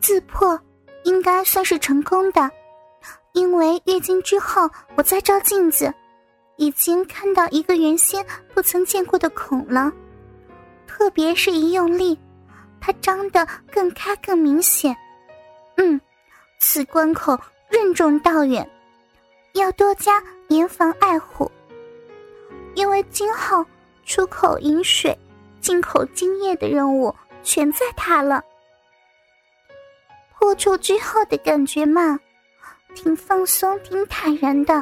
自破应该算是成功的，因为月经之后，我再照镜子，已经看到一个原先不曾见过的孔了，特别是一用力，它张得更开更明显。嗯，此关口任重道远，要多加严防爱护，因为今后出口饮水、进口精液的任务全在他了。破处之后的感觉嘛，挺放松、挺坦然的。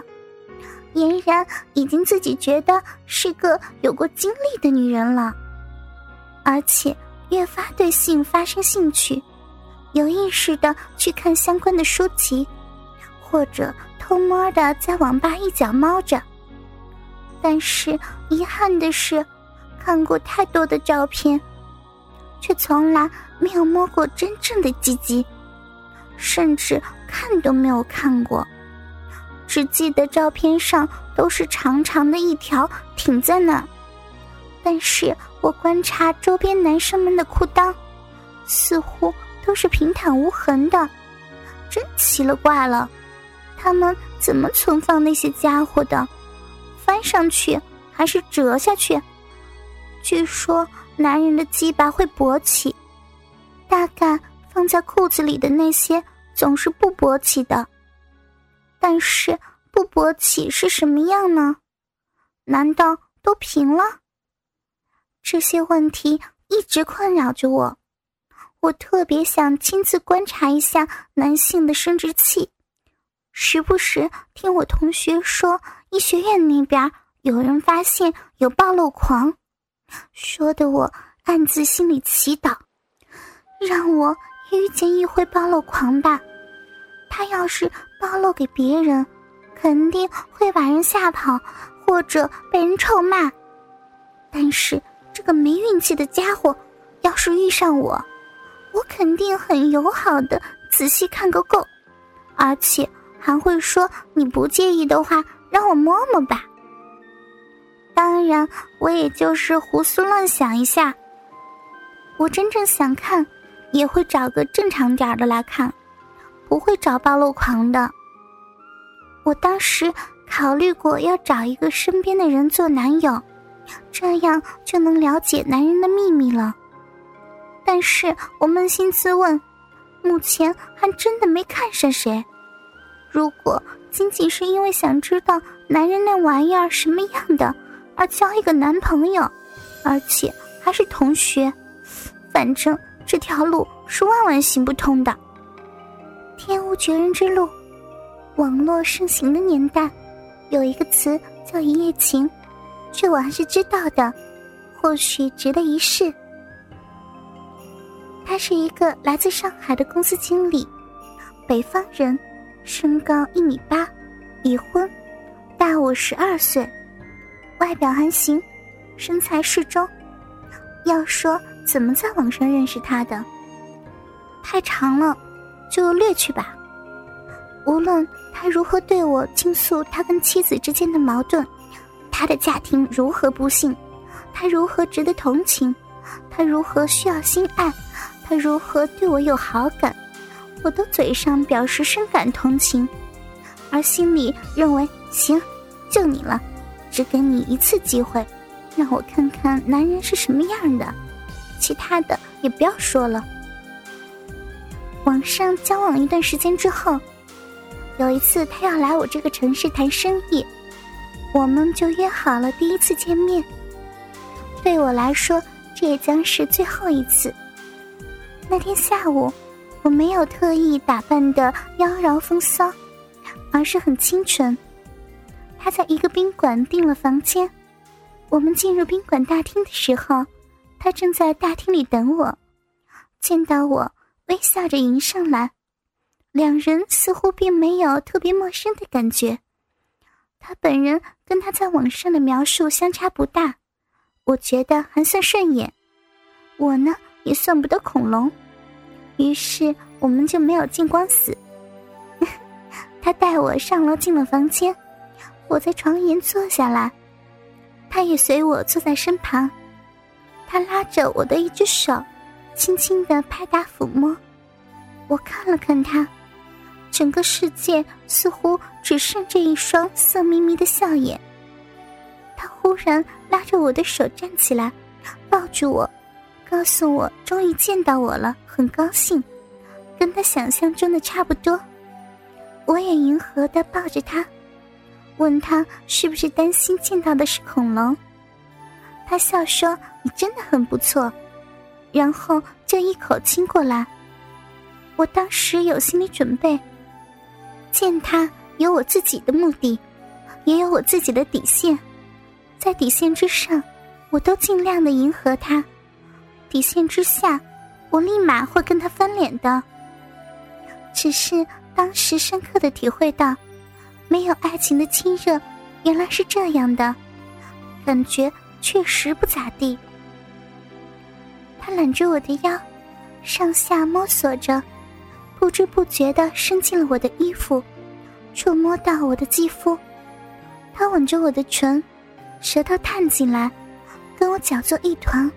俨然已经自己觉得是个有过经历的女人了，而且越发对性发生兴趣。有意识的去看相关的书籍，或者偷摸的在网吧一角猫着。但是遗憾的是，看过太多的照片，却从来没有摸过真正的鸡鸡，甚至看都没有看过，只记得照片上都是长长的一条挺在那。但是我观察周边男生们的裤裆，似乎。都是平坦无痕的，真奇了怪了，他们怎么存放那些家伙的？翻上去还是折下去？据说男人的鸡巴会勃起，大概放在裤子里的那些总是不勃起的。但是不勃起是什么样呢？难道都平了？这些问题一直困扰着我。我特别想亲自观察一下男性的生殖器，时不时听我同学说，医学院那边有人发现有暴露狂，说的我暗自心里祈祷，让我遇见一回暴露狂吧。他要是暴露给别人，肯定会把人吓跑，或者被人臭骂。但是这个没运气的家伙，要是遇上我，我肯定很友好的仔细看个够，而且还会说你不介意的话，让我摸摸吧。当然，我也就是胡思乱想一下。我真正想看，也会找个正常点的来看，不会找暴露狂的。我当时考虑过要找一个身边的人做男友，这样就能了解男人的秘密了。但是我扪心自问，目前还真的没看上谁。如果仅仅是因为想知道男人那玩意儿什么样的而交一个男朋友，而且还是同学，反正这条路是万万行不通的。天无绝人之路，网络盛行的年代，有一个词叫一夜情，这我还是知道的，或许值得一试。他是一个来自上海的公司经理，北方人，身高一米八，已婚，大我十二岁，外表还行，身材适中。要说怎么在网上认识他的，太长了，就略去吧。无论他如何对我倾诉他跟妻子之间的矛盾，他的家庭如何不幸，他如何值得同情，他如何需要心爱。他如何对我有好感，我都嘴上表示深感同情，而心里认为行，就你了，只给你一次机会，让我看看男人是什么样的，其他的也不要说了。网上交往一段时间之后，有一次他要来我这个城市谈生意，我们就约好了第一次见面。对我来说，这也将是最后一次。那天下午，我没有特意打扮的妖娆风骚，而是很清纯。他在一个宾馆订了房间，我们进入宾馆大厅的时候，他正在大厅里等我。见到我，微笑着迎上来，两人似乎并没有特别陌生的感觉。他本人跟他在网上的描述相差不大，我觉得还算顺眼。我呢？也算不得恐龙，于是我们就没有见光死。他带我上楼进了房间，我在床沿坐下来，他也随我坐在身旁。他拉着我的一只手，轻轻的拍打抚摸，我看了看他，整个世界似乎只剩这一双色眯眯的笑眼。他忽然拉着我的手站起来，抱住我，告诉我终于见到我了，很高兴，跟他想象中的差不多。我也迎合的抱着他，问他是不是担心见到的是恐龙。他笑说：“你真的很不错。”然后就一口亲过来。我当时有心理准备，见他有我自己的目的，也有我自己的底线，在底线之上，我都尽量的迎合他；底线之下，我立马会跟他翻脸的。只是当时深刻的体会到，没有爱情的亲热，原来是这样的，感觉确实不咋地。他揽着我的腰，上下摸索着。不知不觉的伸进了我的衣服，触摸到我的肌肤。他吻着我的唇，舌头探进来，跟我搅作一团。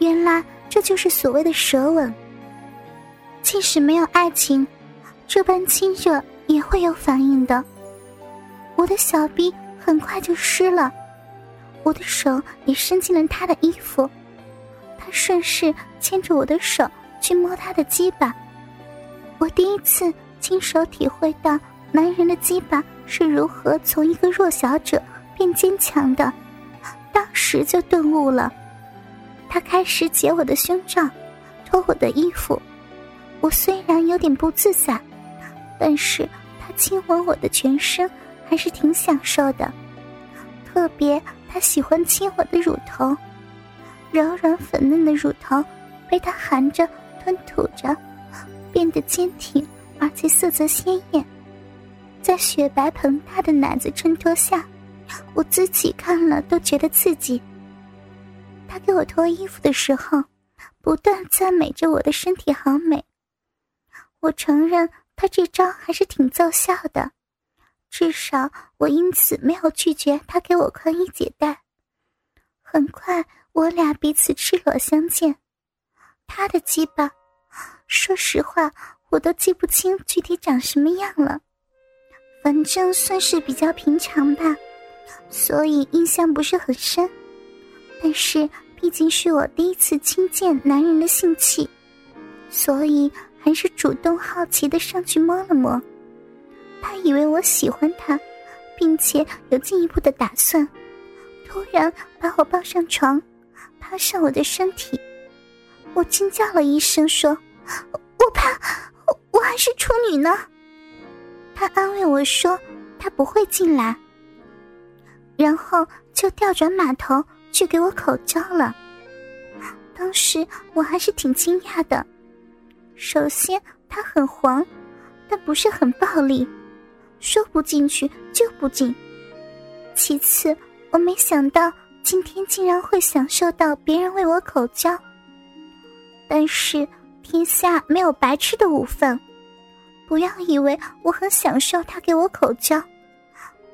原来这就是所谓的舌吻。即使没有爱情，这般亲热也会有反应的。我的小臂很快就湿了，我的手也伸进了他的衣服。他顺势牵着我的手去摸他的鸡巴。我第一次亲手体会到男人的鸡巴是如何从一个弱小者变坚强的，当时就顿悟了。他开始解我的胸罩，脱我的衣服。我虽然有点不自在，但是他亲吻我的全身还是挺享受的。特别他喜欢亲我的乳头，柔软粉嫩的乳头被他含着吞吐着。变得坚挺，而且色泽鲜艳，在雪白膨大的奶子衬托下，我自己看了都觉得刺激。他给我脱衣服的时候，不断赞美着我的身体好美。我承认他这招还是挺奏效的，至少我因此没有拒绝他给我宽衣解带。很快，我俩彼此赤裸相见，他的鸡巴。说实话，我都记不清具体长什么样了，反正算是比较平常吧，所以印象不是很深。但是毕竟是我第一次亲见男人的性器，所以还是主动好奇的上去摸了摸。他以为我喜欢他，并且有进一步的打算，突然把我抱上床，趴上我的身体。我惊叫了一声，说。我怕，我我还是处女呢。他安慰我说：“他不会进来。”然后就调转马头去给我口交了。当时我还是挺惊讶的。首先，他很黄，但不是很暴力，说不进去就不进。其次，我没想到今天竟然会享受到别人为我口交。但是。天下没有白吃的午饭，不要以为我很享受他给我口交，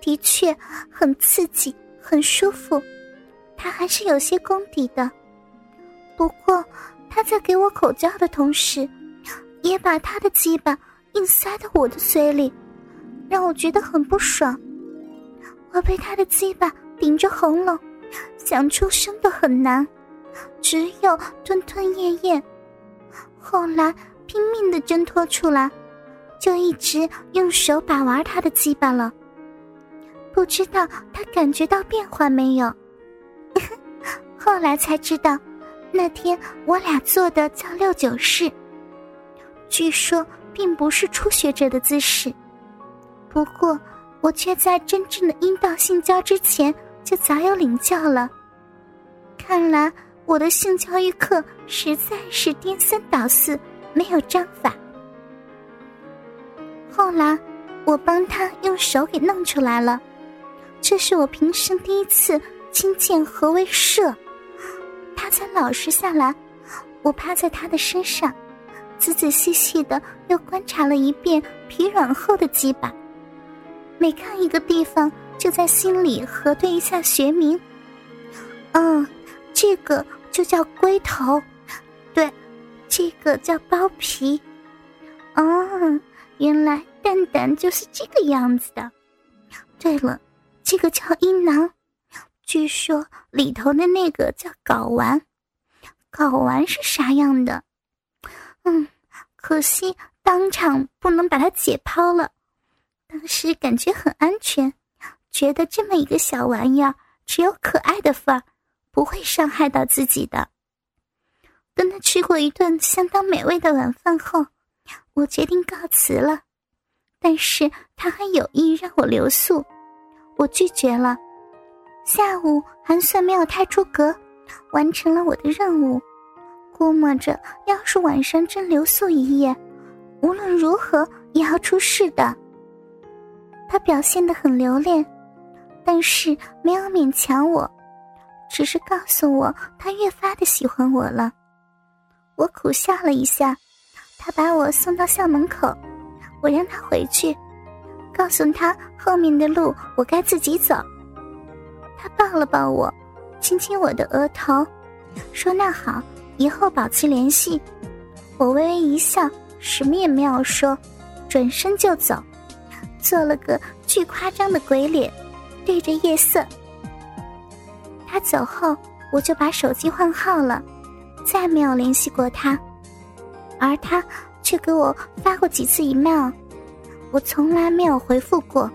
的确很刺激，很舒服，他还是有些功底的。不过他在给我口交的同时，也把他的鸡巴硬塞到我的嘴里，让我觉得很不爽。我被他的鸡巴顶着喉咙，想出声都很难，只有吞吞咽咽。后来拼命的挣脱出来，就一直用手把玩他的鸡巴了。不知道他感觉到变化没有？后来才知道，那天我俩做的叫六九式，据说并不是初学者的姿势。不过我却在真正的阴道性交之前就早有领教了。看来。我的性教育课实在是颠三倒四，没有章法。后来，我帮他用手给弄出来了，这是我平生第一次亲见何为射。他才老实下来，我趴在他的身上，仔仔细细的又观察了一遍皮软厚的鸡巴，每看一个地方，就在心里核对一下学名。嗯。这个就叫龟头，对，这个叫包皮，哦，原来蛋蛋就是这个样子的。对了，这个叫阴囊，据说里头的那个叫睾丸。睾丸是啥样的？嗯，可惜当场不能把它解剖了。当时感觉很安全，觉得这么一个小玩意儿只有可爱的份儿，不会伤害到自己的。跟他吃过一顿相当美味的晚饭后，我决定告辞了。但是他还有意让我留宿，我拒绝了。下午还算没有太出格，完成了我的任务。估摸着，要是晚上真留宿一夜，无论如何也要出事的。他表现得很留恋，但是没有勉强我，只是告诉我他越发的喜欢我了。我苦笑了一下，他把我送到校门口，我让他回去，告诉他后面的路我该自己走。他抱了抱我，亲亲我的额头，说：“那好，以后保持联系。”我微微一笑，什么也没有说，转身就走。做了个巨夸张的鬼脸，对着夜色。他走后，我就把手机换号了，再没有联系过他。而他却给我发过几次 email，我从来没有回复过，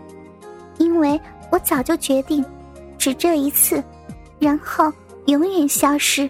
因为我早就决定，只这一次，然后永远消失。